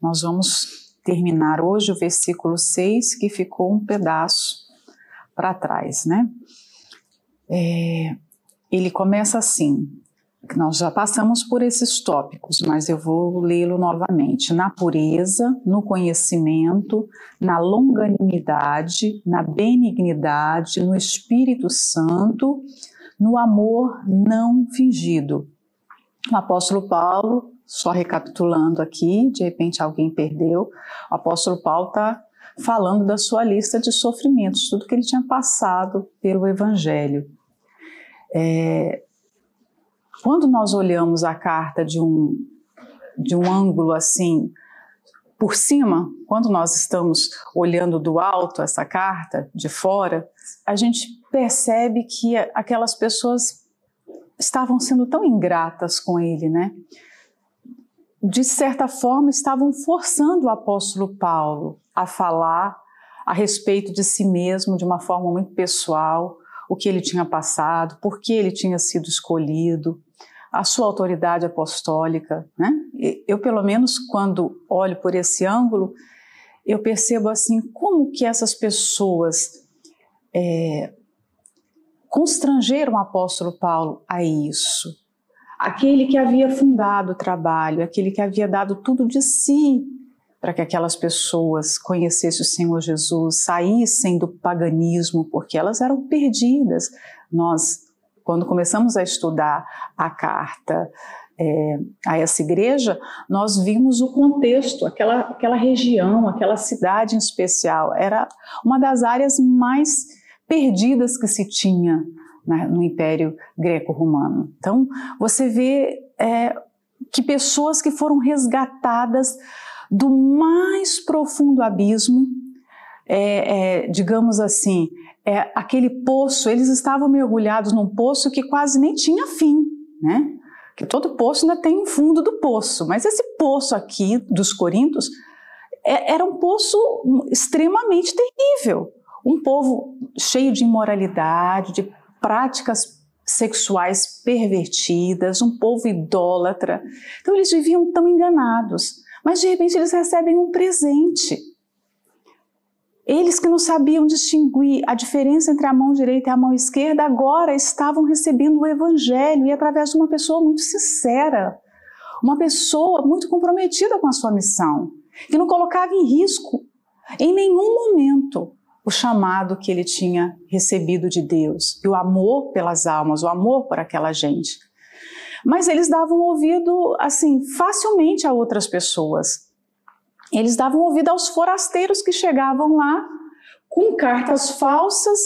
Nós vamos terminar hoje o versículo 6, que ficou um pedaço para trás, né? É, ele começa assim: nós já passamos por esses tópicos, mas eu vou lê-lo novamente. Na pureza, no conhecimento, na longanimidade, na benignidade, no Espírito Santo, no amor não fingido. O apóstolo Paulo, só recapitulando aqui, de repente alguém perdeu, o apóstolo Paulo está falando da sua lista de sofrimentos, tudo que ele tinha passado pelo Evangelho. É, quando nós olhamos a carta de um, de um ângulo assim, por cima, quando nós estamos olhando do alto essa carta, de fora, a gente percebe que aquelas pessoas estavam sendo tão ingratas com ele, né? De certa forma, estavam forçando o apóstolo Paulo a falar a respeito de si mesmo de uma forma muito pessoal, o que ele tinha passado, por que ele tinha sido escolhido, a sua autoridade apostólica. Né? Eu, pelo menos, quando olho por esse ângulo, eu percebo assim como que essas pessoas é, constrangeram o apóstolo Paulo a isso. Aquele que havia fundado o trabalho, aquele que havia dado tudo de si para que aquelas pessoas conhecessem o Senhor Jesus, saíssem do paganismo, porque elas eram perdidas. Nós quando começamos a estudar a carta é, a essa igreja, nós vimos o contexto, aquela, aquela região, aquela cidade em especial, era uma das áreas mais perdidas que se tinha no Império Greco-Romano. Então, você vê é, que pessoas que foram resgatadas do mais profundo abismo, é, é digamos assim, é, aquele poço, eles estavam mergulhados num poço que quase nem tinha fim, né? Que todo poço ainda tem um fundo do poço, mas esse poço aqui dos Coríntios é, era um poço extremamente terrível. Um povo cheio de imoralidade, de práticas sexuais pervertidas, um povo idólatra. Então eles viviam tão enganados, mas de repente eles recebem um presente eles que não sabiam distinguir a diferença entre a mão direita e a mão esquerda, agora estavam recebendo o Evangelho e através de uma pessoa muito sincera, uma pessoa muito comprometida com a sua missão, que não colocava em risco em nenhum momento o chamado que ele tinha recebido de Deus e o amor pelas almas, o amor por aquela gente. Mas eles davam ouvido assim facilmente a outras pessoas eles davam ouvido aos forasteiros que chegavam lá com cartas falsas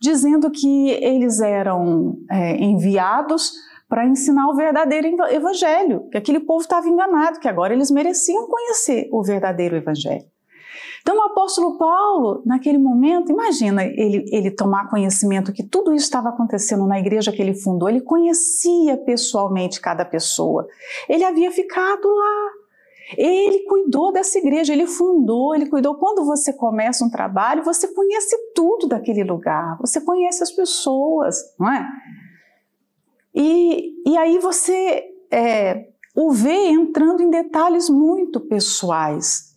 dizendo que eles eram é, enviados para ensinar o verdadeiro evangelho, que aquele povo estava enganado, que agora eles mereciam conhecer o verdadeiro evangelho. Então, o apóstolo Paulo, naquele momento, imagina ele, ele tomar conhecimento que tudo isso estava acontecendo na igreja que ele fundou, ele conhecia pessoalmente cada pessoa, ele havia ficado lá, ele cuidou dessa igreja, ele fundou, ele cuidou. Quando você começa um trabalho, você conhece tudo daquele lugar, você conhece as pessoas, não é? E, e aí você é, o vê entrando em detalhes muito pessoais.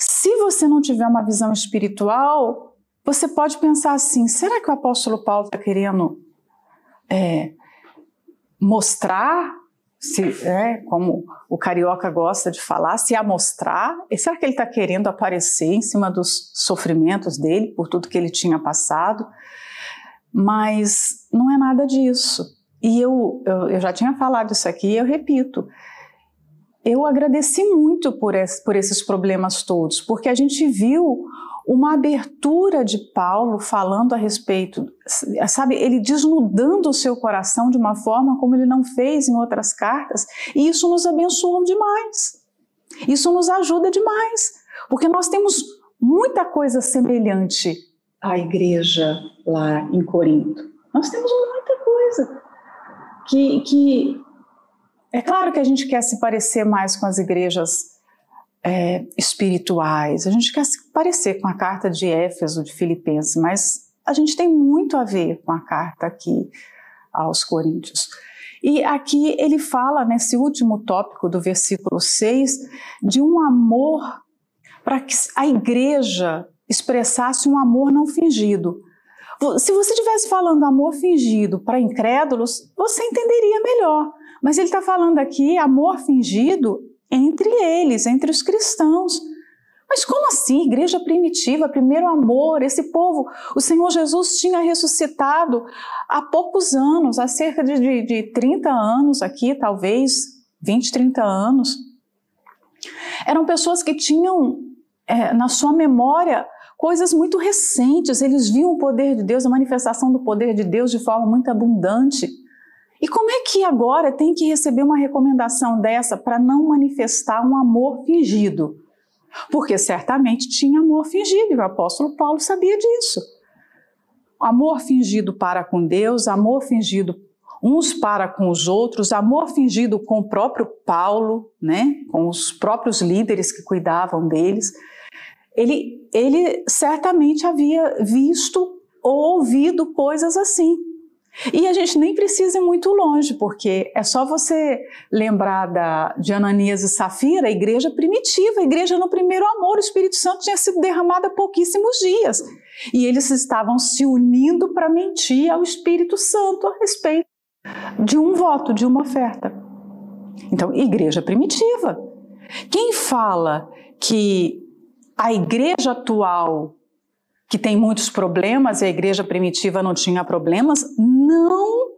Se você não tiver uma visão espiritual, você pode pensar assim: será que o apóstolo Paulo está querendo é, mostrar se, é, como o carioca gosta de falar, se amostrar. E será que ele está querendo aparecer em cima dos sofrimentos dele, por tudo que ele tinha passado? Mas não é nada disso. E eu, eu, eu já tinha falado isso aqui e eu repito. Eu agradeci muito por, esse, por esses problemas todos, porque a gente viu uma abertura de Paulo falando a respeito, sabe, ele desnudando o seu coração de uma forma como ele não fez em outras cartas, e isso nos abençoa demais. Isso nos ajuda demais, porque nós temos muita coisa semelhante à igreja lá em Corinto. Nós temos muita coisa que, que é claro que a gente quer se parecer mais com as igrejas é, espirituais. A gente quer se parecer com a carta de Éfeso, de Filipenses, mas a gente tem muito a ver com a carta aqui aos Coríntios. E aqui ele fala, nesse último tópico do versículo 6, de um amor para que a igreja expressasse um amor não fingido. Se você estivesse falando amor fingido para incrédulos, você entenderia melhor. Mas ele está falando aqui amor fingido entre eles, entre os cristãos. Mas como assim? Igreja primitiva, primeiro amor, esse povo. O Senhor Jesus tinha ressuscitado há poucos anos, há cerca de, de, de 30 anos aqui, talvez 20, 30 anos. Eram pessoas que tinham é, na sua memória coisas muito recentes, eles viam o poder de Deus, a manifestação do poder de Deus de forma muito abundante. E como é que agora tem que receber uma recomendação dessa para não manifestar um amor fingido? Porque certamente tinha amor fingido, e o apóstolo Paulo sabia disso. Amor fingido para com Deus, amor fingido uns para com os outros, amor fingido com o próprio Paulo, né, com os próprios líderes que cuidavam deles. Ele, ele certamente havia visto ou ouvido coisas assim. E a gente nem precisa ir muito longe, porque é só você lembrar da, de Ananias e Safira, a igreja primitiva, a igreja no primeiro amor, o Espírito Santo tinha sido derramado há pouquíssimos dias. E eles estavam se unindo para mentir ao Espírito Santo a respeito de um voto, de uma oferta. Então, igreja primitiva. Quem fala que a igreja atual que tem muitos problemas e a igreja primitiva não tinha problemas, não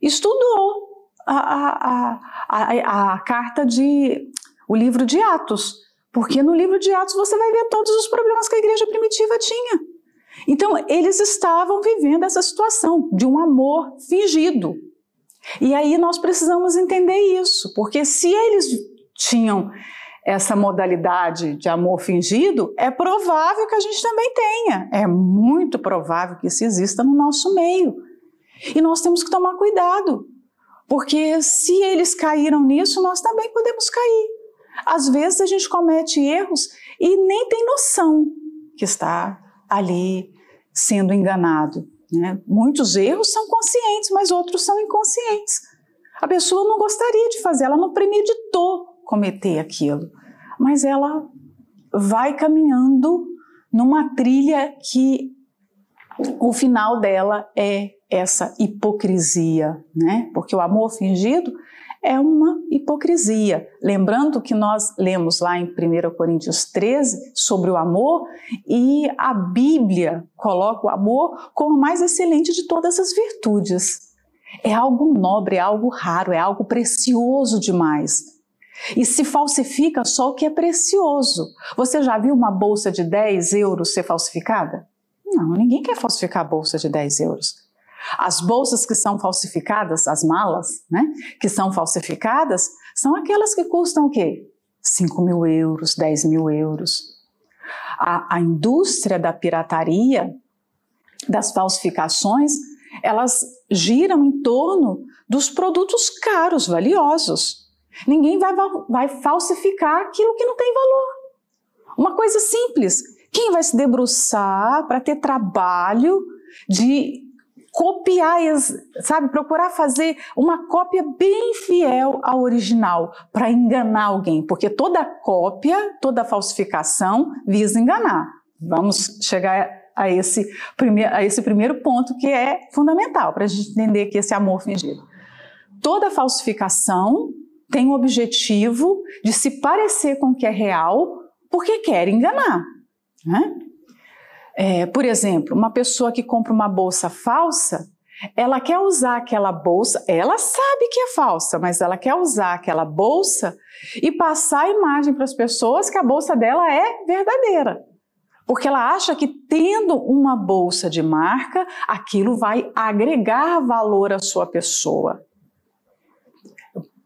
estudou a, a, a, a, carta de. o livro de Atos. Porque no livro de Atos você vai ver todos os problemas que a igreja primitiva tinha. Então, eles estavam vivendo essa situação de um amor fingido. E aí nós precisamos entender isso, porque se eles tinham essa modalidade de amor fingido, é provável que a gente também tenha. É muito provável que isso exista no nosso meio. E nós temos que tomar cuidado, porque se eles caíram nisso, nós também podemos cair. Às vezes a gente comete erros e nem tem noção que está ali sendo enganado. Né? Muitos erros são conscientes, mas outros são inconscientes. A pessoa não gostaria de fazer, ela não premeditou cometer aquilo, mas ela vai caminhando numa trilha que o final dela é essa hipocrisia, né? Porque o amor fingido é uma hipocrisia. Lembrando que nós lemos lá em 1 Coríntios 13 sobre o amor e a Bíblia coloca o amor como a mais excelente de todas as virtudes. É algo nobre, é algo raro, é algo precioso demais. E se falsifica só o que é precioso. Você já viu uma bolsa de 10 euros ser falsificada? Não, ninguém quer falsificar a bolsa de 10 euros. As bolsas que são falsificadas, as malas, né, que são falsificadas, são aquelas que custam o quê? 5 mil euros, 10 mil euros. A, a indústria da pirataria, das falsificações, elas giram em torno dos produtos caros, valiosos. Ninguém vai, vai falsificar aquilo que não tem valor. Uma coisa simples. Quem vai se debruçar para ter trabalho de copiar, sabe, procurar fazer uma cópia bem fiel ao original para enganar alguém, porque toda cópia, toda falsificação visa enganar. Vamos chegar a esse, a esse primeiro ponto que é fundamental para a gente entender que esse amor fingido. Toda falsificação tem o objetivo de se parecer com o que é real porque quer enganar. Né? É, por exemplo, uma pessoa que compra uma bolsa falsa, ela quer usar aquela bolsa, ela sabe que é falsa, mas ela quer usar aquela bolsa e passar a imagem para as pessoas que a bolsa dela é verdadeira. Porque ela acha que tendo uma bolsa de marca, aquilo vai agregar valor à sua pessoa.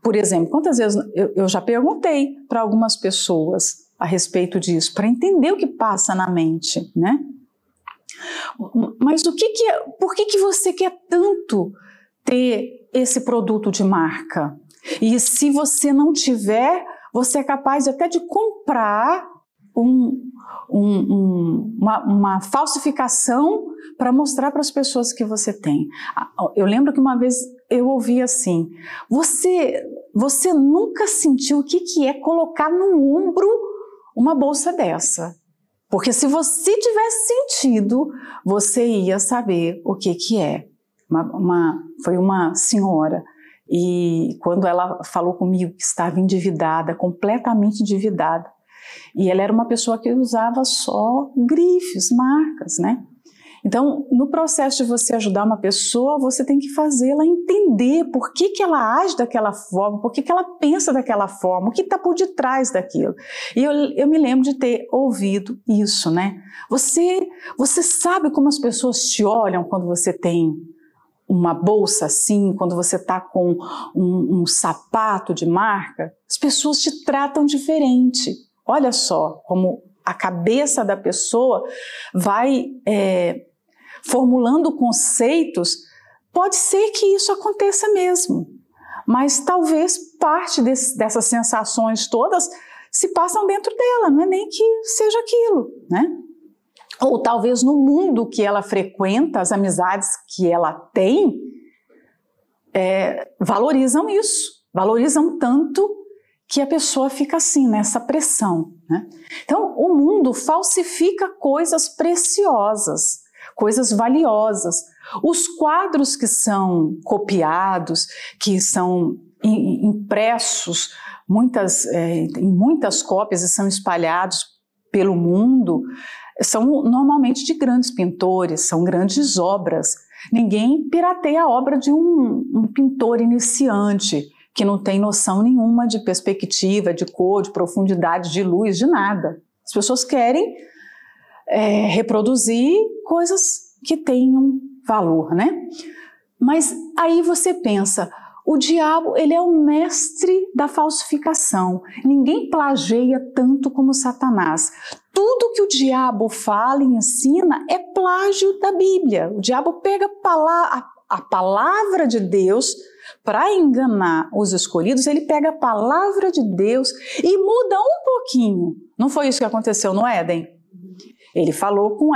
Por exemplo, quantas vezes eu, eu já perguntei para algumas pessoas a respeito disso, para entender o que passa na mente, né? Mas o que, que é, por que, que você quer tanto ter esse produto de marca? E se você não tiver, você é capaz até de comprar um, um, um, uma, uma, falsificação para mostrar para as pessoas que você tem. Eu lembro que uma vez eu ouvi assim: você, você nunca sentiu o que, que é colocar no ombro uma bolsa dessa? Porque se você tivesse sentido, você ia saber o que, que é. Uma, uma, foi uma senhora e quando ela falou comigo que estava endividada, completamente endividada, e ela era uma pessoa que usava só grifes, marcas, né? Então, no processo de você ajudar uma pessoa, você tem que fazê-la entender por que, que ela age daquela forma, por que, que ela pensa daquela forma, o que está por detrás daquilo. E eu, eu me lembro de ter ouvido isso, né? Você, você sabe como as pessoas te olham quando você tem uma bolsa assim, quando você está com um, um sapato de marca, as pessoas te tratam diferente. Olha só como a cabeça da pessoa vai é, formulando conceitos. Pode ser que isso aconteça mesmo, mas talvez parte desse, dessas sensações todas se passam dentro dela, não é nem que seja aquilo, né? Ou talvez no mundo que ela frequenta, as amizades que ela tem, é, valorizam isso, valorizam tanto que a pessoa fica assim, nessa pressão. Né? Então, o mundo falsifica coisas preciosas, coisas valiosas. Os quadros que são copiados, que são impressos muitas, é, em muitas cópias e são espalhados pelo mundo, são normalmente de grandes pintores, são grandes obras. Ninguém pirateia a obra de um, um pintor iniciante que não tem noção nenhuma de perspectiva, de cor, de profundidade, de luz, de nada. As pessoas querem é, reproduzir coisas que tenham valor, né? Mas aí você pensa, o diabo, ele é o mestre da falsificação. Ninguém plageia tanto como Satanás. Tudo que o diabo fala e ensina é plágio da Bíblia. O diabo pega a palavra de Deus para enganar os escolhidos, ele pega a palavra de Deus e muda um pouquinho. Não foi isso que aconteceu no Éden? Ele falou com,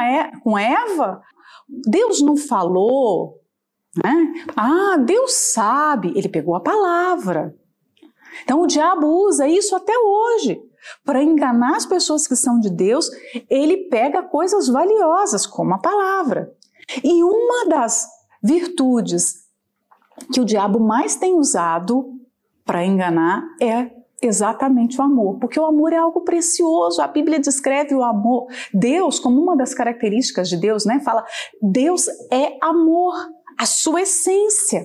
Eva. Deus não falou né? Ah, Deus sabe, ele pegou a palavra. Então o diabo usa isso até hoje. Para enganar as pessoas que são de Deus, ele pega coisas valiosas, como a palavra. E uma das virtudes que o diabo mais tem usado para enganar é exatamente o amor, porque o amor é algo precioso. A Bíblia descreve o amor, Deus como uma das características de Deus, né? Fala, Deus é amor a sua essência.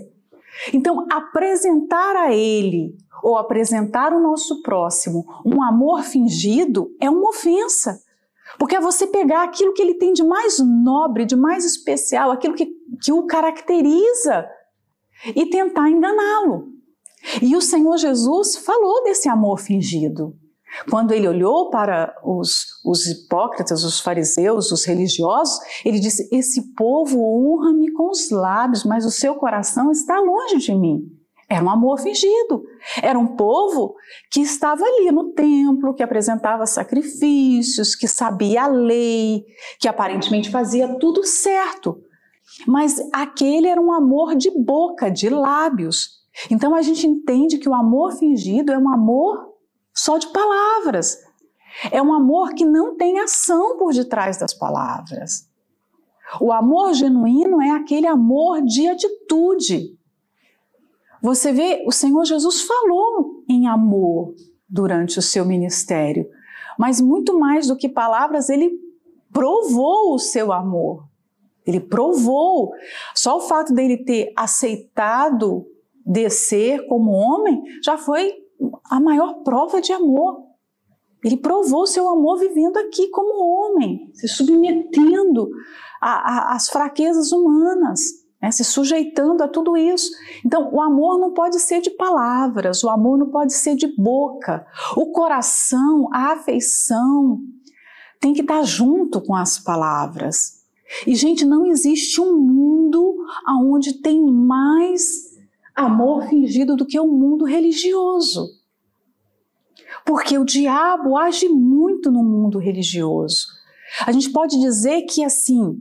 Então, apresentar a Ele ou apresentar o nosso próximo um amor fingido é uma ofensa. Porque é você pegar aquilo que ele tem de mais nobre, de mais especial, aquilo que, que o caracteriza e tentar enganá-lo. E o Senhor Jesus falou desse amor fingido. Quando ele olhou para os, os hipócritas, os fariseus, os religiosos, ele disse: Esse povo honra-me com os lábios, mas o seu coração está longe de mim. Era um amor fingido. Era um povo que estava ali no templo, que apresentava sacrifícios, que sabia a lei, que aparentemente fazia tudo certo. Mas aquele era um amor de boca, de lábios. Então a gente entende que o amor fingido é um amor só de palavras. É um amor que não tem ação por detrás das palavras. O amor genuíno é aquele amor de atitude. Você vê, o Senhor Jesus falou em amor durante o seu ministério, mas muito mais do que palavras, ele provou o seu amor. Ele provou. Só o fato dele ter aceitado descer como homem já foi a maior prova de amor. Ele provou seu amor vivendo aqui como homem, se submetendo às fraquezas humanas, né, se sujeitando a tudo isso. Então, o amor não pode ser de palavras, o amor não pode ser de boca. O coração, a afeição, tem que estar junto com as palavras. E, gente, não existe um mundo onde tem mais amor fingido do que o mundo religioso. Porque o diabo age muito no mundo religioso. A gente pode dizer que assim,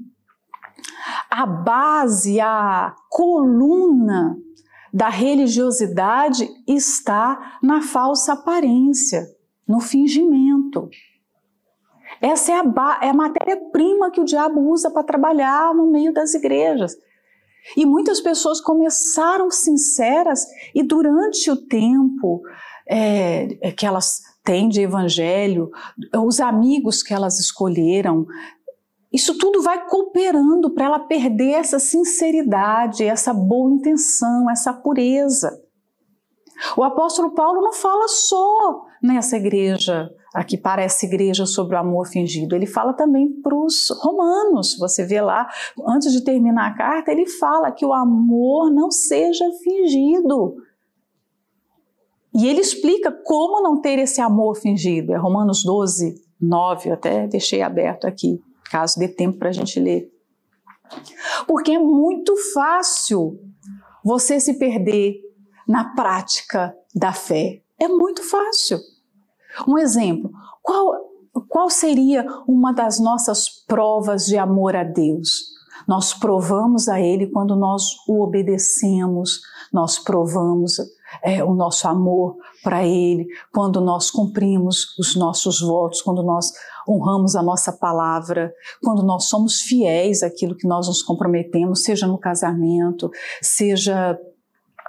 a base, a coluna da religiosidade está na falsa aparência, no fingimento. Essa é a, é a matéria-prima que o diabo usa para trabalhar no meio das igrejas. E muitas pessoas começaram sinceras e durante o tempo é, que elas têm de evangelho, os amigos que elas escolheram, isso tudo vai cooperando para ela perder essa sinceridade, essa boa intenção, essa pureza. O apóstolo Paulo não fala só nessa igreja, aqui para essa igreja sobre o amor fingido, ele fala também para os romanos. Você vê lá, antes de terminar a carta, ele fala que o amor não seja fingido. E ele explica como não ter esse amor fingido. É Romanos 12, 9, eu até deixei aberto aqui caso dê tempo para a gente ler. Porque é muito fácil você se perder na prática da fé. É muito fácil. Um exemplo: qual, qual seria uma das nossas provas de amor a Deus? Nós provamos a Ele quando nós o obedecemos, nós provamos é, o nosso amor para Ele, quando nós cumprimos os nossos votos, quando nós honramos a nossa palavra, quando nós somos fiéis àquilo que nós nos comprometemos, seja no casamento, seja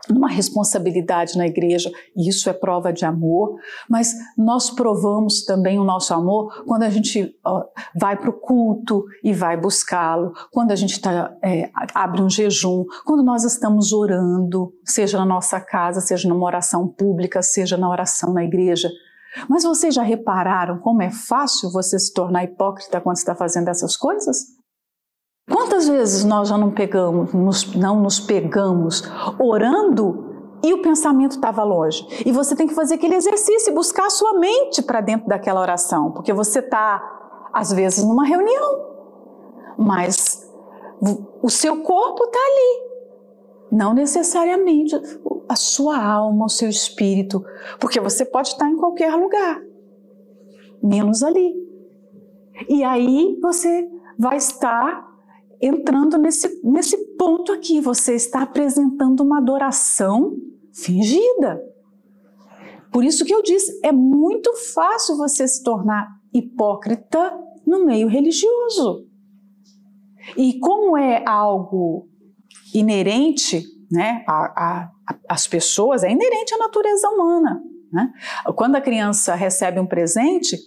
numa responsabilidade na igreja, e isso é prova de amor, mas nós provamos também o nosso amor quando a gente ó, vai para o culto e vai buscá-lo, quando a gente tá, é, abre um jejum, quando nós estamos orando, seja na nossa casa, seja numa oração pública, seja na oração na igreja. Mas vocês já repararam como é fácil você se tornar hipócrita quando está fazendo essas coisas? Quantas vezes nós já não pegamos, nos, não nos pegamos orando e o pensamento estava longe? E você tem que fazer aquele exercício e buscar a sua mente para dentro daquela oração, porque você está, às vezes, numa reunião, mas o seu corpo está ali. Não necessariamente a sua alma, o seu espírito, porque você pode estar em qualquer lugar, menos ali. E aí você vai estar entrando nesse, nesse ponto aqui. Você está apresentando uma adoração fingida. Por isso que eu disse, é muito fácil você se tornar hipócrita no meio religioso. E como é algo inerente né, às pessoas, é inerente à natureza humana. Né? Quando a criança recebe um presente,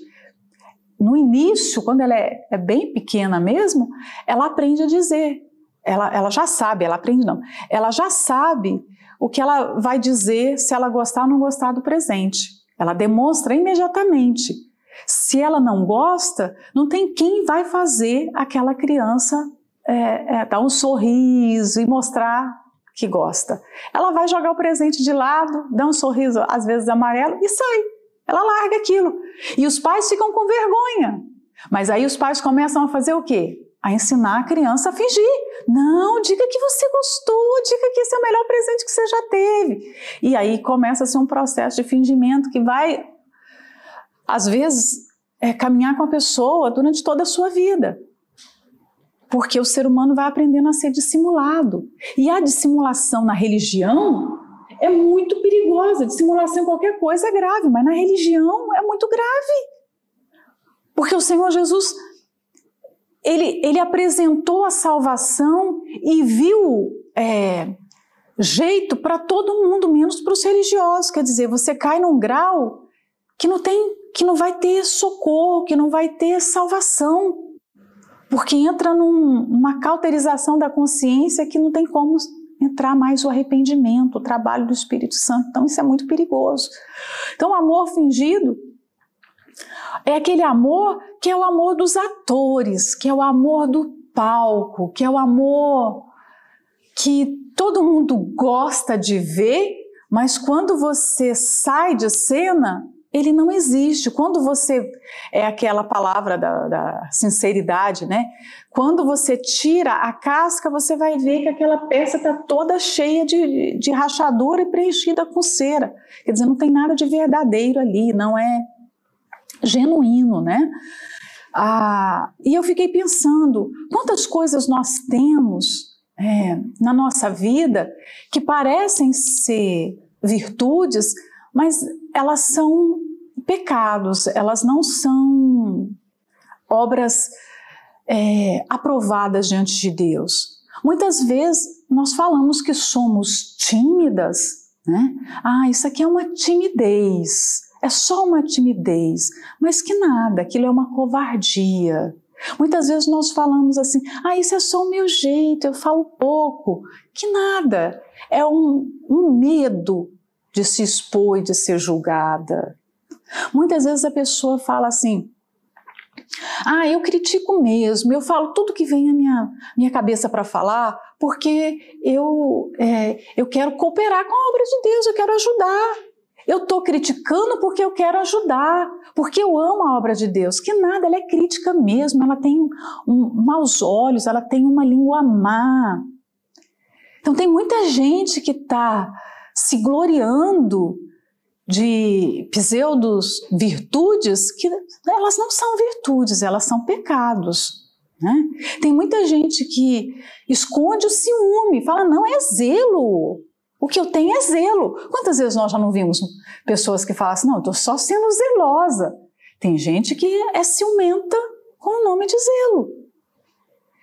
no início, quando ela é, é, bem pequena mesmo, ela aprende a dizer. Ela, ela já sabe, ela aprende não. Ela já sabe o que ela vai dizer se ela gostar ou não gostar do presente. Ela demonstra imediatamente. Se ela não gosta, não tem quem vai fazer aquela criança é, é, dar um sorriso e mostrar que gosta. Ela vai jogar o presente de lado, dá um sorriso, às vezes amarelo, e sai. Ela larga aquilo. E os pais ficam com vergonha. Mas aí os pais começam a fazer o quê? A ensinar a criança a fingir. Não, diga que você gostou, diga que esse é o melhor presente que você já teve. E aí começa a ser um processo de fingimento que vai, às vezes, é, caminhar com a pessoa durante toda a sua vida. Porque o ser humano vai aprendendo a ser dissimulado. E a dissimulação na religião é muito perigosa. Dissimulação em qualquer coisa é grave, mas na religião é muito grave. Porque o Senhor Jesus, ele, ele apresentou a salvação e viu é, jeito para todo mundo, menos para os religiosos. Quer dizer, você cai num grau que não tem, que não vai ter socorro, que não vai ter salvação. Porque entra num, numa cauterização da consciência que não tem como entrar mais o arrependimento, o trabalho do Espírito Santo. Então, isso é muito perigoso. Então, o amor fingido é aquele amor que é o amor dos atores, que é o amor do palco, que é o amor que todo mundo gosta de ver, mas quando você sai de cena, ele não existe. Quando você é aquela palavra da, da, sinceridade, né? Quando você tira a casca, você vai ver que aquela peça está toda cheia de, de rachadura e preenchida com cera. Quer dizer, não tem nada de verdadeiro ali, não é genuíno, né? Ah, e eu fiquei pensando, quantas coisas nós temos é, na nossa vida que parecem ser virtudes, mas elas são pecados, elas não são obras é, aprovadas diante de Deus. Muitas vezes nós falamos que somos tímidas, né? Ah, isso aqui é uma timidez, é só uma timidez, mas que nada, aquilo é uma covardia. Muitas vezes nós falamos assim, ah, isso é só o meu jeito, eu falo pouco. Que nada, é um, um medo de se expor e de ser julgada. Muitas vezes a pessoa fala assim, ah, eu critico mesmo, eu falo tudo que vem à minha, minha cabeça para falar, porque eu, é, eu quero cooperar com a obra de Deus, eu quero ajudar. Eu estou criticando porque eu quero ajudar, porque eu amo a obra de Deus. Que nada, ela é crítica mesmo, ela tem um, maus olhos, ela tem uma língua má. Então tem muita gente que está se gloriando de pseudos virtudes que elas não são virtudes, elas são pecados. Né? Tem muita gente que esconde o ciúme, fala, não é zelo. O que eu tenho é zelo. Quantas vezes nós já não vimos pessoas que falam assim, não, eu estou só sendo zelosa. Tem gente que é ciumenta com o nome de zelo.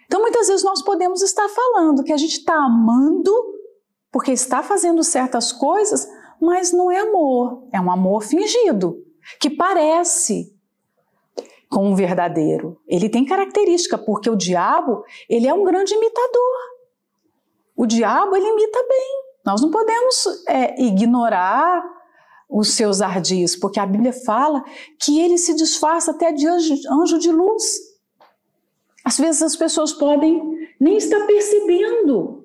Então, muitas vezes nós podemos estar falando que a gente está amando porque está fazendo certas coisas, mas não é amor, é um amor fingido, que parece com o verdadeiro. Ele tem característica, porque o diabo, ele é um grande imitador. O diabo, ele imita bem. Nós não podemos é, ignorar os seus ardis, porque a Bíblia fala que ele se disfarça até de anjo, anjo de luz. Às vezes as pessoas podem nem estar percebendo.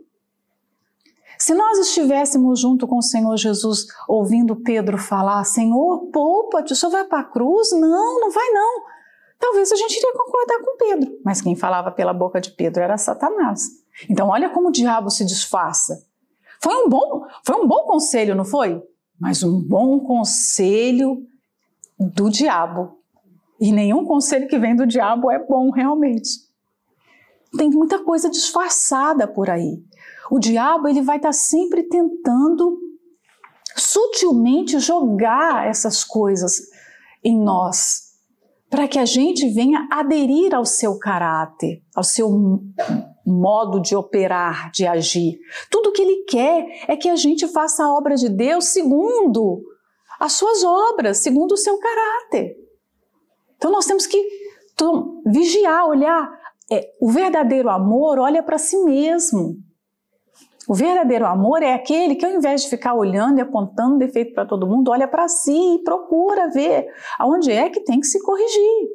Se nós estivéssemos junto com o Senhor Jesus, ouvindo Pedro falar: Senhor, poupa-te, o senhor vai para a cruz? Não, não vai não. Talvez a gente iria concordar com Pedro, mas quem falava pela boca de Pedro era Satanás. Então, olha como o diabo se disfarça. Foi um bom, foi um bom conselho, não foi? Mas um bom conselho do diabo. E nenhum conselho que vem do diabo é bom realmente. Tem muita coisa disfarçada por aí. O diabo ele vai estar sempre tentando sutilmente jogar essas coisas em nós, para que a gente venha aderir ao seu caráter, ao seu modo de operar, de agir. Tudo que ele quer é que a gente faça a obra de Deus segundo as suas obras, segundo o seu caráter. Então nós temos que vigiar, olhar. É, o verdadeiro amor olha para si mesmo. O verdadeiro amor é aquele que, ao invés de ficar olhando e apontando defeito para todo mundo, olha para si e procura ver aonde é que tem que se corrigir.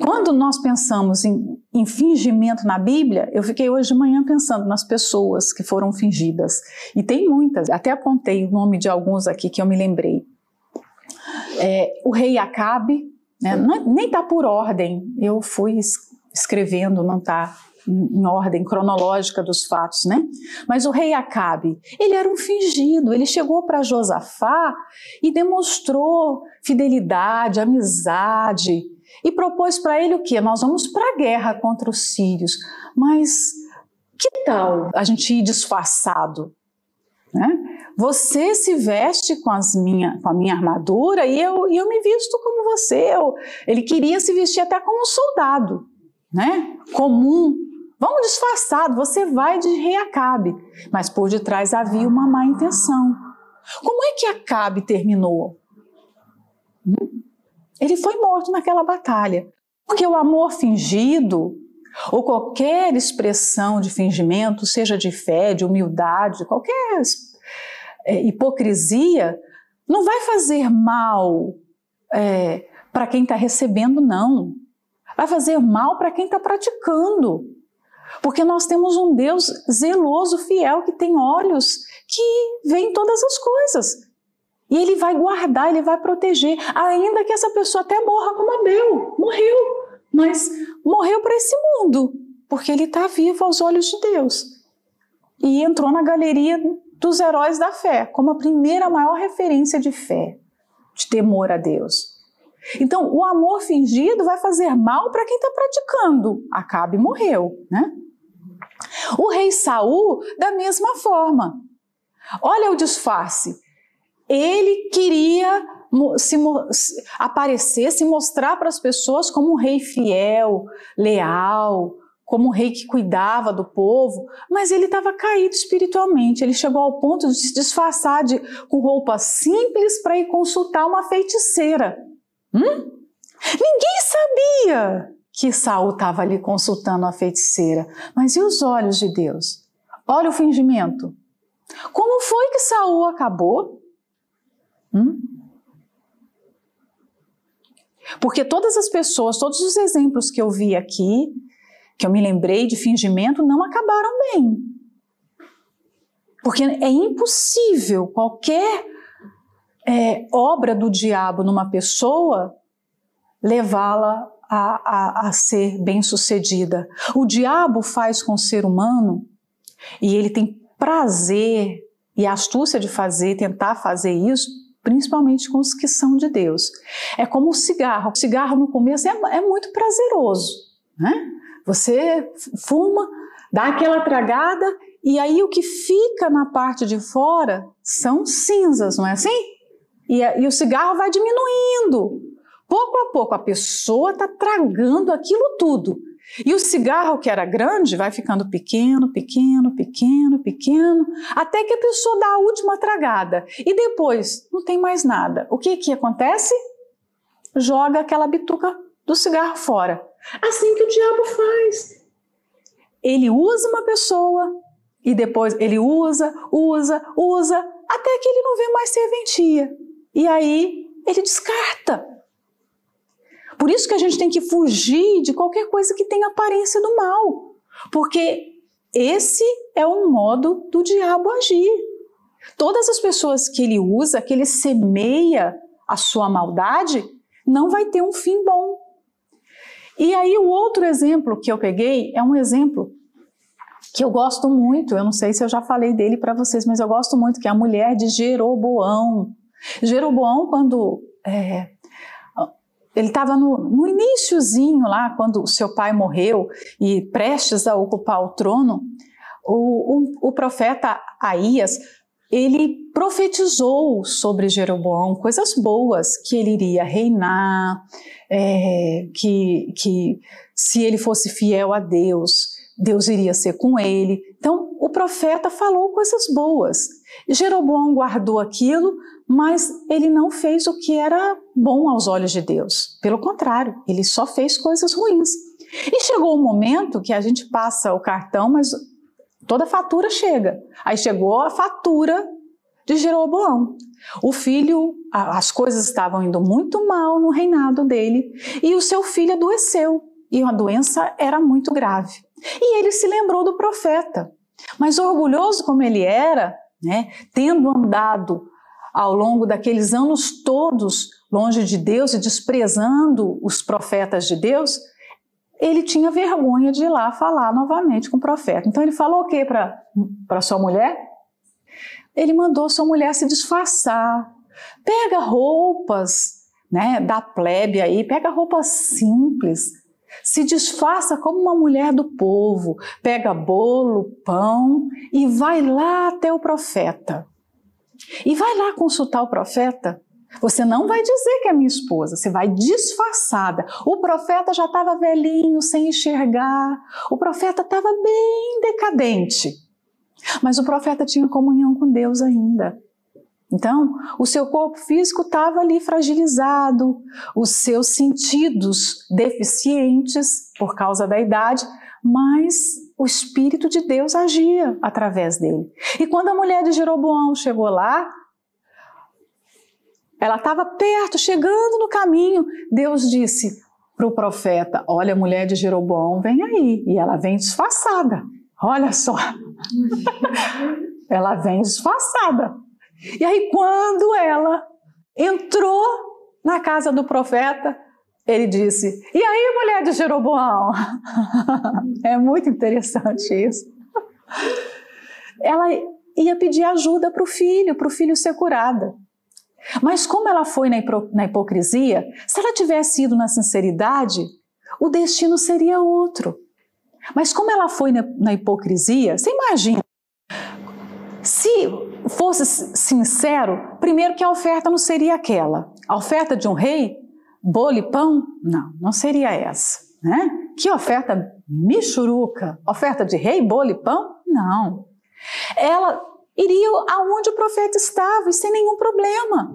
Quando nós pensamos em, em, fingimento na Bíblia, eu fiquei hoje de manhã pensando nas pessoas que foram fingidas. E tem muitas, até apontei o nome de alguns aqui que eu me lembrei. É, o rei Acabe, né, nem está por ordem, eu fui escrevendo, não está em ordem cronológica dos fatos, né? Mas o rei Acabe, ele era um fingido, ele chegou para Josafá e demonstrou fidelidade, amizade, e propôs para ele o que? Nós vamos para a guerra contra os sírios, mas que tal a gente ir disfarçado? Né? Você se veste com, as minha, com a minha armadura e eu, e eu me visto como você. Eu, ele queria se vestir até como um soldado, né? comum. Vamos disfarçado, você vai de rei Acabe. Mas por detrás havia uma má intenção. Como é que Acabe terminou? Ele foi morto naquela batalha. Porque o amor fingido, ou qualquer expressão de fingimento, seja de fé, de humildade, qualquer é, hipocrisia, não vai fazer mal é, para quem está recebendo, não. Vai fazer mal para quem está praticando. Porque nós temos um Deus zeloso, fiel, que tem olhos que veem todas as coisas. E ele vai guardar, ele vai proteger, ainda que essa pessoa até morra como Abel, morreu, mas morreu para esse mundo, porque ele está vivo aos olhos de Deus. E entrou na galeria dos heróis da fé, como a primeira maior referência de fé, de temor a Deus. Então, o amor fingido vai fazer mal para quem está praticando. Acabe morreu, né? O rei Saul, da mesma forma. Olha o disfarce. Ele queria se, aparecer, se mostrar para as pessoas como um rei fiel, leal, como um rei que cuidava do povo, mas ele estava caído espiritualmente. Ele chegou ao ponto de se disfarçar de, com roupa simples para ir consultar uma feiticeira. Hum? Ninguém sabia que Saul estava ali consultando a feiticeira. Mas e os olhos de Deus? Olha o fingimento. Como foi que Saul acabou? Hum? Porque todas as pessoas, todos os exemplos que eu vi aqui, que eu me lembrei de fingimento, não acabaram bem. Porque é impossível qualquer é, obra do diabo numa pessoa levá-la a, a, a ser bem-sucedida. O diabo faz com o ser humano e ele tem prazer e astúcia de fazer, tentar fazer isso, principalmente com os que são de Deus. É como o cigarro. O cigarro no começo é, é muito prazeroso, né? Você fuma, dá aquela tragada e aí o que fica na parte de fora são cinzas, não é assim? E, e o cigarro vai diminuindo. Pouco a pouco a pessoa está tragando aquilo tudo. E o cigarro que era grande vai ficando pequeno, pequeno, pequeno, pequeno, até que a pessoa dá a última tragada. E depois não tem mais nada. O que que acontece? Joga aquela bituca do cigarro fora. Assim que o diabo faz. Ele usa uma pessoa e depois ele usa, usa, usa, até que ele não vê mais serventia. E aí ele descarta. Por isso que a gente tem que fugir de qualquer coisa que tenha aparência do mal, porque esse é o modo do diabo agir. Todas as pessoas que ele usa, que ele semeia a sua maldade, não vai ter um fim bom. E aí o outro exemplo que eu peguei é um exemplo que eu gosto muito, eu não sei se eu já falei dele para vocês, mas eu gosto muito, que é a mulher de Jeroboão. Jeroboão, quando é, ele estava no, no iníciozinho lá, quando o seu pai morreu e prestes a ocupar o trono, o, o, o profeta Aías, ele profetizou sobre Jeroboão coisas boas, que ele iria reinar, é, que, que se ele fosse fiel a Deus, Deus iria ser com ele. Então, o profeta falou coisas boas. Jeroboão guardou aquilo, mas ele não fez o que era bom aos olhos de Deus. Pelo contrário, ele só fez coisas ruins. E chegou o um momento que a gente passa o cartão, mas toda a fatura chega. Aí chegou a fatura de Jeroboão. O filho, as coisas estavam indo muito mal no reinado dele, e o seu filho adoeceu, e a doença era muito grave. E ele se lembrou do profeta. Mas orgulhoso como ele era, né, tendo andado ao longo daqueles anos todos longe de Deus e desprezando os profetas de Deus, ele tinha vergonha de ir lá falar novamente com o profeta. Então ele falou o que para sua mulher? Ele mandou sua mulher se disfarçar. Pega roupas né, da plebe aí, pega roupas simples, se disfarça como uma mulher do povo, pega bolo, pão e vai lá até o profeta. E vai lá consultar o profeta. Você não vai dizer que é minha esposa, você vai disfarçada. O profeta já estava velhinho, sem enxergar. O profeta estava bem decadente. Mas o profeta tinha comunhão com Deus ainda. Então, o seu corpo físico estava ali fragilizado, os seus sentidos deficientes por causa da idade, mas o Espírito de Deus agia através dele. E quando a mulher de Jeroboão chegou lá, ela estava perto, chegando no caminho, Deus disse para o profeta: Olha, a mulher de Jeroboão vem aí. E ela vem disfarçada. Olha só. ela vem disfarçada. E aí, quando ela entrou na casa do profeta, ele disse: E aí, mulher de Jeroboão? é muito interessante isso. Ela ia pedir ajuda para o filho, para o filho ser curada. Mas como ela foi na hipocrisia, se ela tivesse ido na sinceridade, o destino seria outro. Mas como ela foi na, hipocrisia, você imagina, se fosse sincero, primeiro que a oferta não seria aquela. A oferta de um rei, bolo e pão, não, não seria essa. Né? Que oferta michuruca? Oferta de rei, bolo e pão? Não. Ela iria aonde o profeta estava e sem nenhum problema.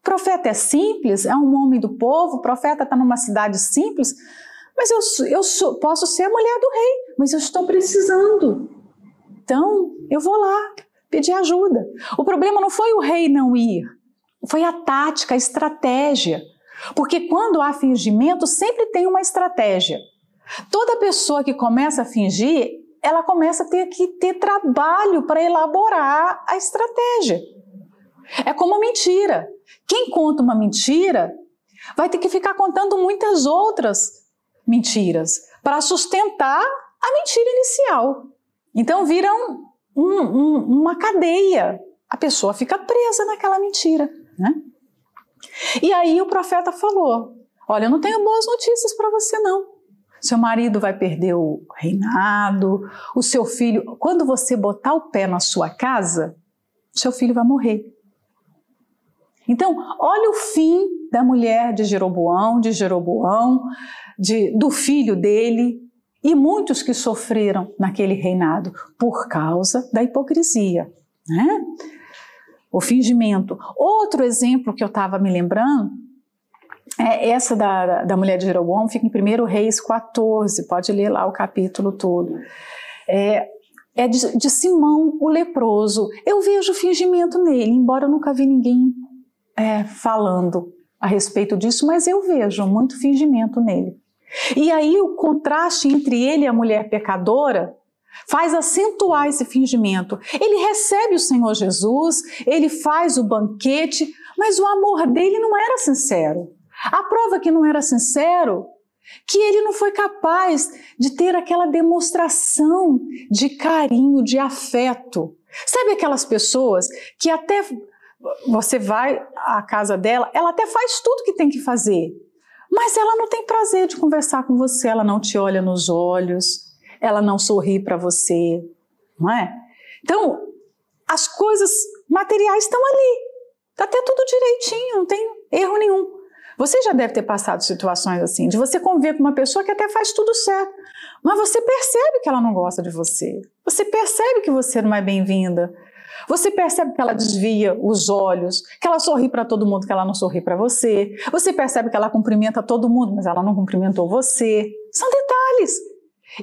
O profeta é simples, é um homem do povo, o profeta está numa cidade simples, mas eu, eu sou, posso ser a mulher do rei, mas eu estou precisando. Então, eu vou lá pedir ajuda. O problema não foi o rei não ir, foi a tática, a estratégia. Porque quando há fingimento, sempre tem uma estratégia. Toda pessoa que começa a fingir, ela começa a ter que ter trabalho para elaborar a estratégia. É como mentira. Quem conta uma mentira vai ter que ficar contando muitas outras mentiras para sustentar a mentira inicial. Então viram um, um, uma cadeia. A pessoa fica presa naquela mentira. Né? E aí o profeta falou: Olha, eu não tenho boas notícias para você, não. Seu marido vai perder o reinado, o seu filho. Quando você botar o pé na sua casa, seu filho vai morrer. Então, olha o fim da mulher de Jeroboão, de Jeroboão, de, do filho dele e muitos que sofreram naquele reinado por causa da hipocrisia, né? O fingimento. Outro exemplo que eu estava me lembrando é, essa da, da mulher de Jeroboão fica em 1 Reis 14, pode ler lá o capítulo todo. É, é de, de, Simão, o leproso. Eu vejo fingimento nele, embora eu nunca vi ninguém é, falando a respeito disso, mas eu vejo muito fingimento nele. E aí o contraste entre ele e a mulher pecadora faz acentuar esse fingimento. Ele recebe o Senhor Jesus, ele faz o banquete, mas o amor dele não era sincero. A prova que não era sincero, que ele não foi capaz de ter aquela demonstração de carinho, de afeto. Sabe aquelas pessoas que até você vai à casa dela, ela até faz tudo que tem que fazer, mas ela não tem prazer de conversar com você, ela não te olha nos olhos, ela não sorri para você, não é? Então, as coisas materiais estão ali, está até tudo direitinho, não tem erro nenhum. Você já deve ter passado situações assim, de você conviver com uma pessoa que até faz tudo certo, mas você percebe que ela não gosta de você. Você percebe que você não é bem-vinda. Você percebe que ela desvia os olhos, que ela sorri para todo mundo, que ela não sorri para você. Você percebe que ela cumprimenta todo mundo, mas ela não cumprimentou você. São detalhes.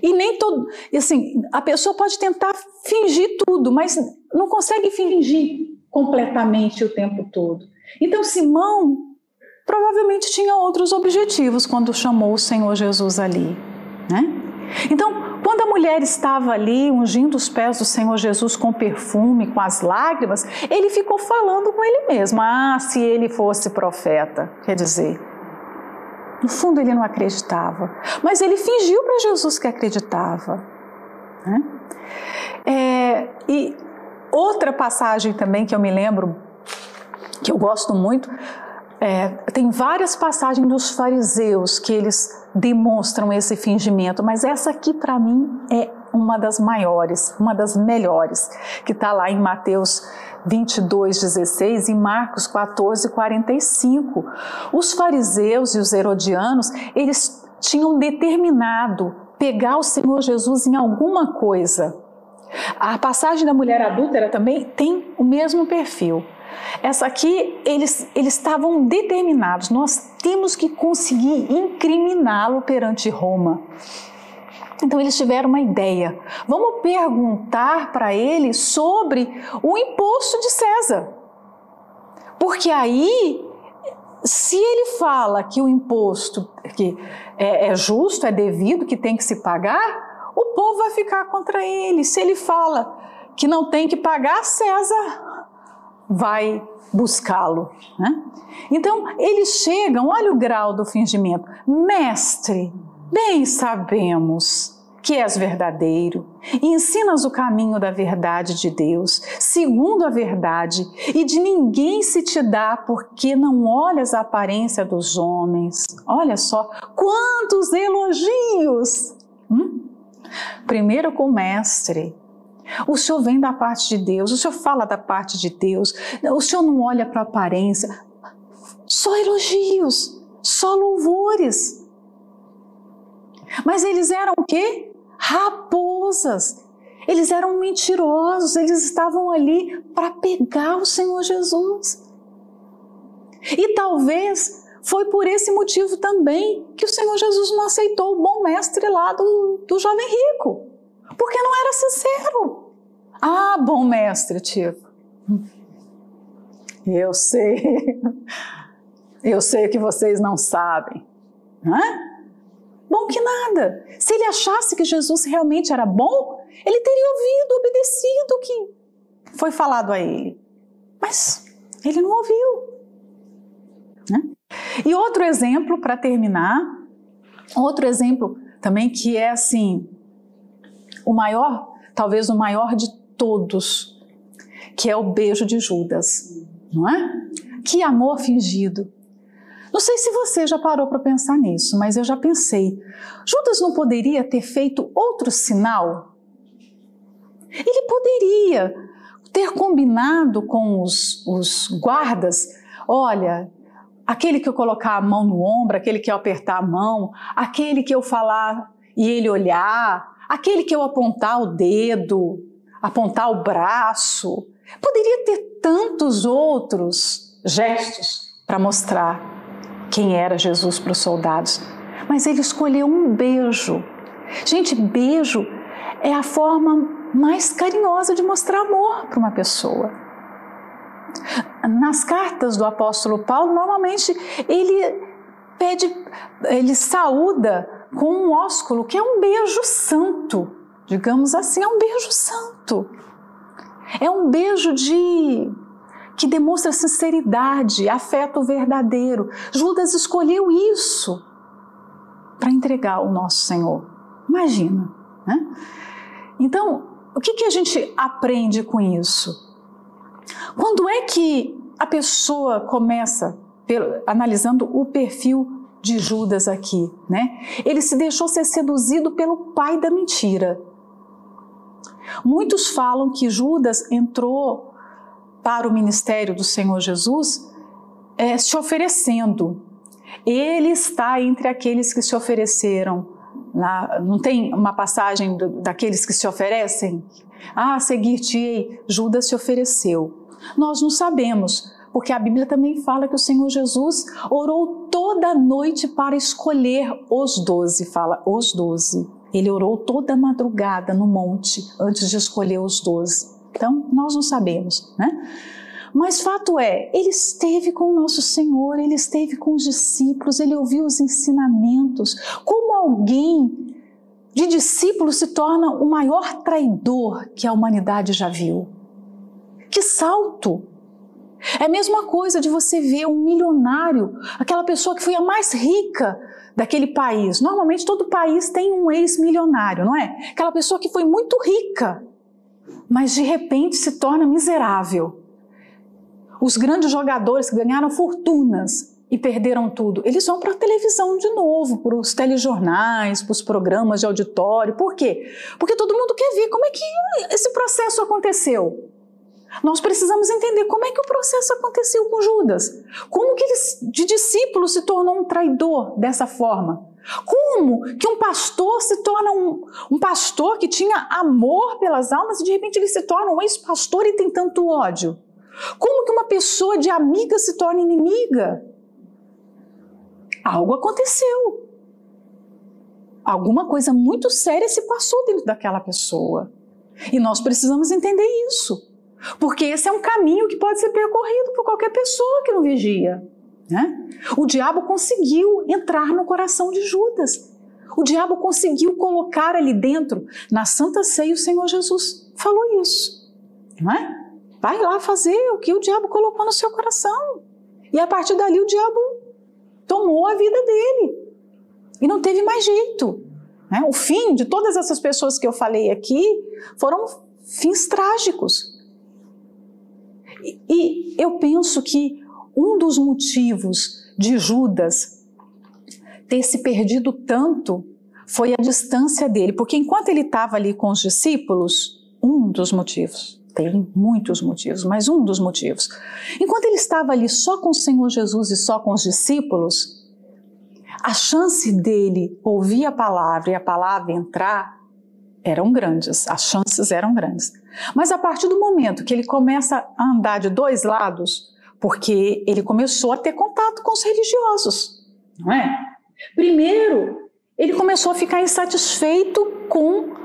E nem todo. Assim, a pessoa pode tentar fingir tudo, mas não consegue fingir completamente o tempo todo. Então, Simão provavelmente tinha outros objetivos quando chamou o Senhor Jesus ali, né? Então, quando a mulher estava ali ungindo os pés do Senhor Jesus com perfume, com as lágrimas, ele ficou falando com ele mesmo: Ah, se ele fosse profeta, quer dizer, no fundo ele não acreditava, mas ele fingiu para Jesus que acreditava. Né? É, e outra passagem também que eu me lembro, que eu gosto muito, é, tem várias passagens dos fariseus que eles demonstram esse fingimento, mas essa aqui para mim é uma das maiores, uma das melhores, que está lá em Mateus 22, 16 e Marcos 14, 45. Os fariseus e os herodianos, eles tinham determinado pegar o Senhor Jesus em alguma coisa. A passagem da mulher adúltera também tem o mesmo perfil. Essa aqui, eles, eles estavam determinados, nós temos que conseguir incriminá-lo perante Roma. Então eles tiveram uma ideia. Vamos perguntar para ele sobre o imposto de César. Porque aí, se ele fala que o imposto que é, é justo, é devido, que tem que se pagar, o povo vai ficar contra ele. Se ele fala que não tem que pagar, César vai buscá-lo. Né? Então, eles chegam, olha o grau do fingimento. Mestre, bem sabemos que és verdadeiro e ensinas o caminho da verdade de Deus, segundo a verdade, e de ninguém se te dá porque não olhas a aparência dos homens. Olha só quantos elogios! Hum? Primeiro com o mestre. O senhor vem da parte de Deus, o senhor fala da parte de Deus, o senhor não olha para a aparência. Só elogios, só louvores. Mas eles eram o quê? Raposas. Eles eram mentirosos, eles estavam ali para pegar o Senhor Jesus. E talvez foi por esse motivo também que o Senhor Jesus não aceitou o bom mestre lá do, do jovem rico, porque não era sincero. Ah, bom mestre, tipo, eu sei, eu sei que vocês não sabem, né? Bom que nada. Se ele achasse que Jesus realmente era bom, ele teria ouvido, obedecido o que foi falado a ele. Mas ele não ouviu. Né? E outro exemplo, para terminar, outro exemplo também que é assim, o maior, talvez o maior de todos, que é o beijo de Judas, não é? Que amor fingido. Não sei se você já parou para pensar nisso, mas eu já pensei. Judas não poderia ter feito outro sinal? Ele poderia ter combinado com os, os guardas: olha, aquele que eu colocar a mão no ombro, aquele que eu apertar a mão, aquele que eu falar e ele olhar, aquele que eu apontar o dedo, apontar o braço. Poderia ter tantos outros gestos para mostrar quem era Jesus para os soldados, mas ele escolheu um beijo. Gente, beijo é a forma mais carinhosa de mostrar amor para uma pessoa. Nas cartas do apóstolo Paulo, normalmente ele pede, ele saúda com um ósculo, que é um beijo santo, digamos assim, é um beijo santo. É um beijo de que demonstra sinceridade, afeto verdadeiro. Judas escolheu isso para entregar o nosso Senhor. Imagina, né? Então, o que, que a gente aprende com isso? Quando é que a pessoa começa, pelo, analisando o perfil de Judas aqui, né? Ele se deixou ser seduzido pelo pai da mentira. Muitos falam que Judas entrou para o ministério do Senhor Jesus é, se oferecendo. Ele está entre aqueles que se ofereceram. Na, não tem uma passagem do, daqueles que se oferecem? Ah, seguir-te, Judas se ofereceu. Nós não sabemos, porque a Bíblia também fala que o Senhor Jesus orou toda noite para escolher os doze. Fala, os doze. Ele orou toda a madrugada no monte antes de escolher os doze. Então, nós não sabemos, né? Mas fato é, ele esteve com o nosso Senhor, ele esteve com os discípulos, ele ouviu os ensinamentos. Como alguém de discípulo se torna o maior traidor que a humanidade já viu? Que salto! É a mesma coisa de você ver um milionário, aquela pessoa que foi a mais rica daquele país. Normalmente todo país tem um ex-milionário, não é? Aquela pessoa que foi muito rica mas de repente se torna miserável. Os grandes jogadores que ganharam fortunas e perderam tudo, eles vão para a televisão de novo, para os telejornais, para os programas de auditório. Por quê? Porque todo mundo quer ver como é que esse processo aconteceu. Nós precisamos entender como é que o processo aconteceu com Judas. Como que ele, de discípulo, se tornou um traidor dessa forma? Como que um pastor se torna um, um pastor que tinha amor pelas almas e de repente ele se torna um ex-pastor e tem tanto ódio? Como que uma pessoa de amiga se torna inimiga? Algo aconteceu. Alguma coisa muito séria se passou dentro daquela pessoa. E nós precisamos entender isso. Porque esse é um caminho que pode ser percorrido por qualquer pessoa que não vigia. Né? O diabo conseguiu entrar no coração de Judas. O diabo conseguiu colocar ali dentro, na Santa Ceia, o Senhor Jesus falou isso. Não é? Vai lá fazer o que o diabo colocou no seu coração. E a partir dali o diabo tomou a vida dele. E não teve mais jeito. Né? O fim de todas essas pessoas que eu falei aqui foram fins trágicos. E, eu penso que um dos motivos de Judas ter se perdido tanto foi a distância dele, porque enquanto ele estava ali com os discípulos, um dos motivos, tem muitos motivos, mas um dos motivos, enquanto ele estava ali só com o Senhor Jesus e só com os discípulos, a chance dele ouvir a palavra e a palavra entrar eram grandes, as chances eram grandes. Mas a partir do momento que ele começa a andar de dois lados, porque ele começou a ter contato com os religiosos, não é? Primeiro, ele começou a ficar insatisfeito com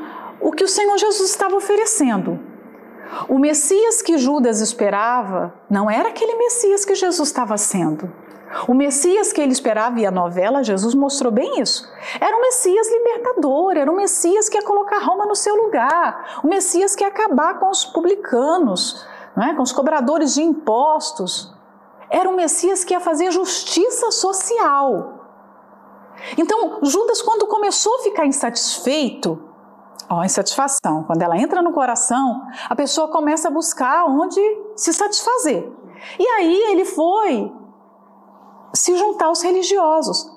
o que o Senhor Jesus estava oferecendo. O Messias que Judas esperava não era aquele Messias que Jesus estava sendo. O Messias que ele esperava, e a novela Jesus mostrou bem isso, era um Messias libertador, era um Messias que ia colocar Roma no seu lugar, o Messias que ia acabar com os publicanos, é? com os cobradores de impostos. Era um Messias que ia fazer justiça social. Então, Judas, quando começou a ficar insatisfeito, ó, insatisfação, quando ela entra no coração, a pessoa começa a buscar onde se satisfazer. E aí ele foi se juntar aos religiosos.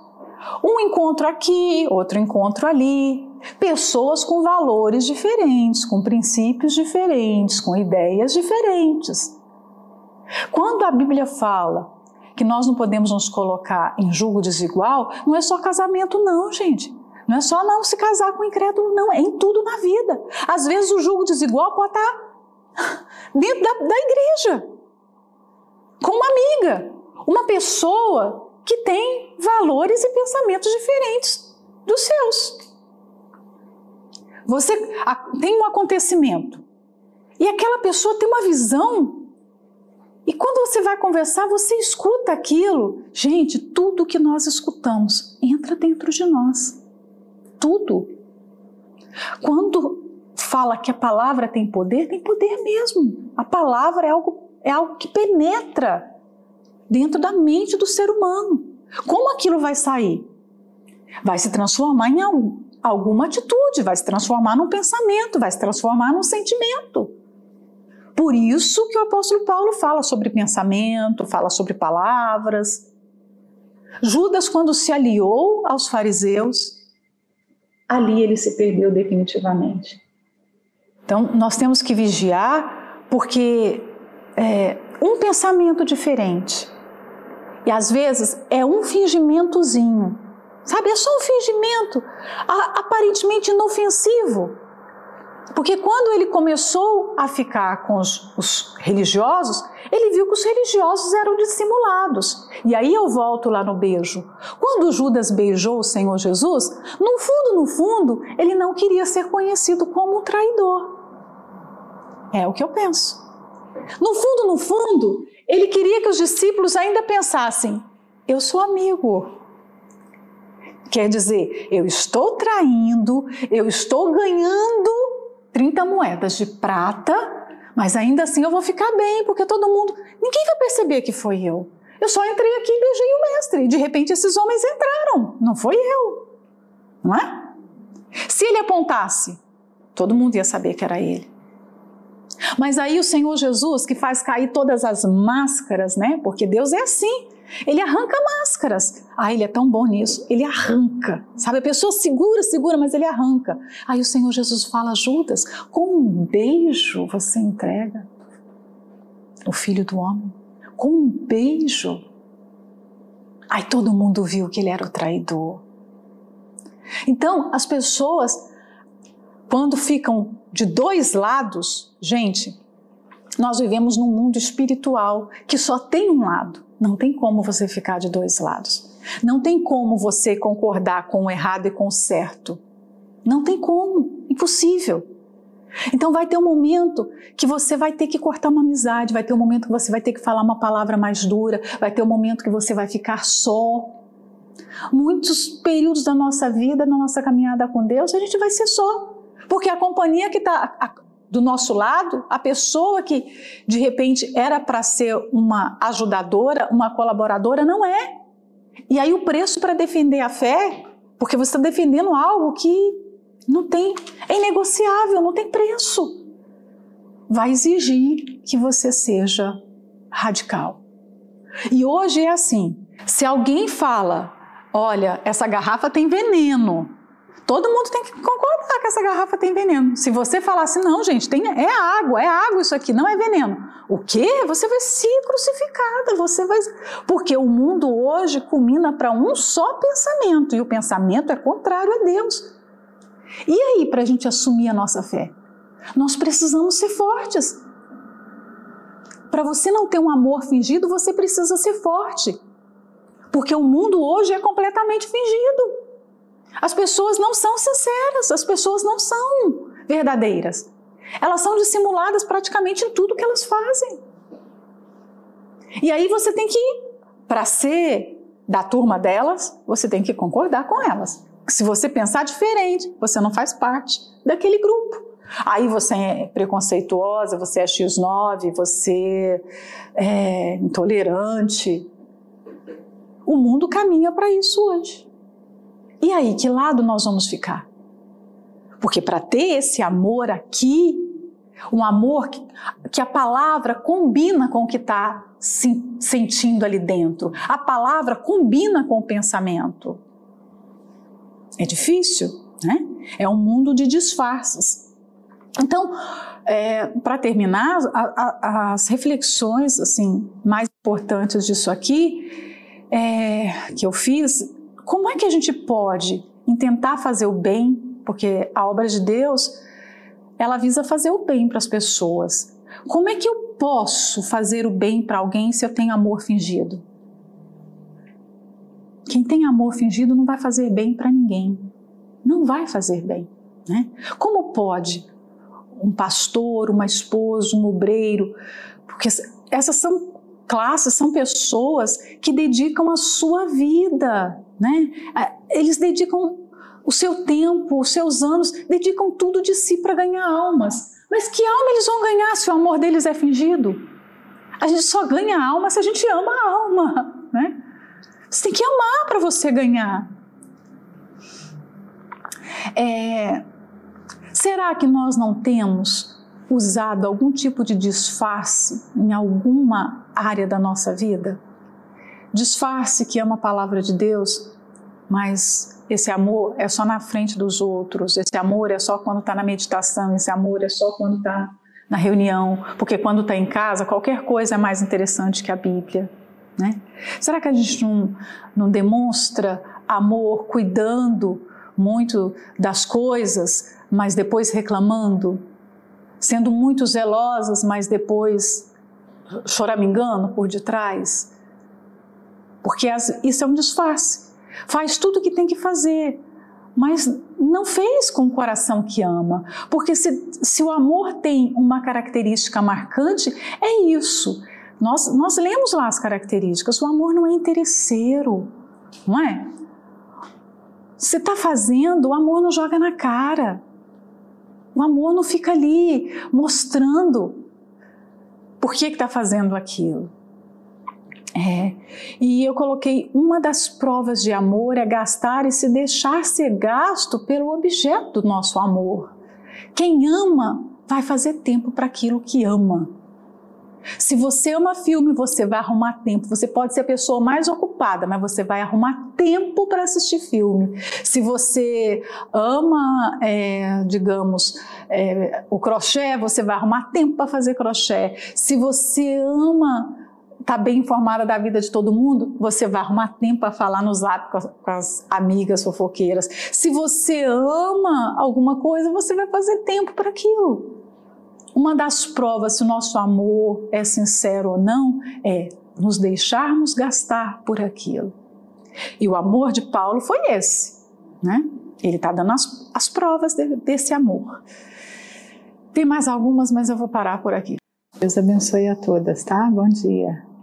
Um encontro aqui, outro encontro ali. Pessoas com valores diferentes, com princípios diferentes, com ideias diferentes. Quando a Bíblia fala que nós não podemos nos colocar em julgo desigual, não é só casamento, não, gente. Não é só não se casar com incrédulo, não. É em tudo na vida. Às vezes o julgo desigual pode estar dentro da, da igreja, com uma amiga, uma pessoa que tem valores e pensamentos diferentes dos seus. Você tem um acontecimento e aquela pessoa tem uma visão. E quando você vai conversar, você escuta aquilo. Gente, tudo que nós escutamos entra dentro de nós. Tudo. Quando fala que a palavra tem poder, tem poder mesmo. A palavra é algo, é algo que penetra dentro da mente do ser humano. Como aquilo vai sair? Vai se transformar em alguma atitude, vai se transformar num pensamento, vai se transformar num sentimento. Por isso que o apóstolo Paulo fala sobre pensamento, fala sobre palavras. Judas, quando se aliou aos fariseus, ali ele se perdeu definitivamente. Então, nós temos que vigiar, porque é, um pensamento diferente e às vezes é um fingimentozinho, sabe? É só um fingimento aparentemente inofensivo. Porque quando ele começou a ficar com os, os, religiosos, ele viu que os religiosos eram dissimulados. E aí eu volto lá no beijo. Quando Judas beijou o Senhor Jesus, no fundo, no fundo, ele não queria ser conhecido como traidor. É o que eu penso. No fundo, no fundo, ele queria que os discípulos ainda pensassem: eu sou amigo. Quer dizer, eu estou traindo, eu estou ganhando 30 moedas de prata, mas ainda assim eu vou ficar bem, porque todo mundo. Ninguém vai perceber que foi eu. Eu só entrei aqui e beijei o mestre. E de repente esses homens entraram. Não foi eu. Não é? Se ele apontasse, todo mundo ia saber que era ele. Mas aí o Senhor Jesus, que faz cair todas as máscaras, né? Porque Deus é assim. Ele arranca máscaras. Ah, ele é tão bom nisso. Ele arranca. Sabe, a pessoa segura, segura, mas ele arranca. Aí o Senhor Jesus fala: Judas, com um beijo você entrega o filho do homem. Com um beijo. Aí todo mundo viu que ele era o traidor. Então, as pessoas, quando ficam de dois lados, gente, nós vivemos num mundo espiritual que só tem um lado. Não tem como você ficar de dois lados. Não tem como você concordar com o errado e com o certo. Não tem como. Impossível. Então vai ter um momento que você vai ter que cortar uma amizade, vai ter um momento que você vai ter que falar uma palavra mais dura, vai ter um momento que você vai ficar só. Muitos períodos da nossa vida, na nossa caminhada com Deus, a gente vai ser só. Porque a companhia que está do nosso lado, a pessoa que de repente era para ser uma ajudadora, uma colaboradora, não é. E aí o preço para defender a fé, porque você está defendendo algo que não tem, é inegociável, não tem preço. Vai exigir que você seja radical. E hoje é assim: se alguém fala, olha, essa garrafa tem veneno, Todo mundo tem que concordar que essa garrafa tem veneno. Se você falar assim, não, gente, tem, é água, é água isso aqui, não é veneno. O quê? Você vai ser crucificada, você vai. Porque o mundo hoje culmina para um só pensamento, e o pensamento é contrário a Deus. E aí, para a gente assumir a nossa fé? Nós precisamos ser fortes. Para você não ter um amor fingido, você precisa ser forte. Porque o mundo hoje é completamente fingido. As pessoas não são sinceras, as pessoas não são verdadeiras. Elas são dissimuladas praticamente em tudo que elas fazem. E aí você tem que, para ser da turma delas, você tem que concordar com elas. Se você pensar diferente, você não faz parte daquele grupo. Aí você é preconceituosa, você é X9, você é intolerante. O mundo caminha para isso hoje. E aí, que lado nós vamos ficar? Porque para ter esse amor aqui, um amor que, que a palavra combina com o que está se, sentindo ali dentro, a palavra combina com o pensamento. É difícil, né? É um mundo de disfarces. Então, é, para terminar, a, a, as reflexões assim mais importantes disso aqui é, que eu fiz como é que a gente pode tentar fazer o bem, porque a obra de Deus, ela visa fazer o bem para as pessoas. Como é que eu posso fazer o bem para alguém se eu tenho amor fingido? Quem tem amor fingido não vai fazer bem para ninguém. Não vai fazer bem. Né? Como pode um pastor, uma esposa, um obreiro, porque essas são classes, são pessoas que dedicam a sua vida né? Eles dedicam o seu tempo, os seus anos, dedicam tudo de si para ganhar almas. Mas que alma eles vão ganhar se o amor deles é fingido? A gente só ganha alma se a gente ama a alma, né? Você tem que amar para você ganhar. É, será que nós não temos usado algum tipo de disfarce em alguma área da nossa vida? Disfarce que ama a palavra de Deus, mas esse amor é só na frente dos outros, esse amor é só quando está na meditação, esse amor é só quando está na reunião, porque quando está em casa, qualquer coisa é mais interessante que a Bíblia. Né? Será que a gente não, não demonstra amor cuidando muito das coisas, mas depois reclamando? Sendo muito zelosas, mas depois choramingando por detrás? Porque as, isso é um disfarce. Faz tudo o que tem que fazer, mas não fez com o coração que ama. Porque se, se o amor tem uma característica marcante, é isso. Nós, nós lemos lá as características. O amor não é interesseiro, não é? Você está fazendo, o amor não joga na cara. O amor não fica ali mostrando por que está fazendo aquilo. É. E eu coloquei uma das provas de amor é gastar e se deixar ser gasto pelo objeto do nosso amor. Quem ama vai fazer tempo para aquilo que ama. Se você ama filme, você vai arrumar tempo. Você pode ser a pessoa mais ocupada, mas você vai arrumar tempo para assistir filme. Se você ama, é, digamos, é, o crochê, você vai arrumar tempo para fazer crochê. Se você ama está bem informada da vida de todo mundo, você vai arrumar tempo para falar no zap com as, com as, amigas fofoqueiras. Se você ama alguma coisa, você vai fazer tempo para aquilo. Uma das provas se o nosso amor é sincero ou não é nos deixarmos gastar por aquilo. E o amor de Paulo foi esse, né? Ele está dando as, as provas de, desse amor. Tem mais algumas, mas eu vou parar por aqui. Deus abençoe a todas, tá? Bom dia.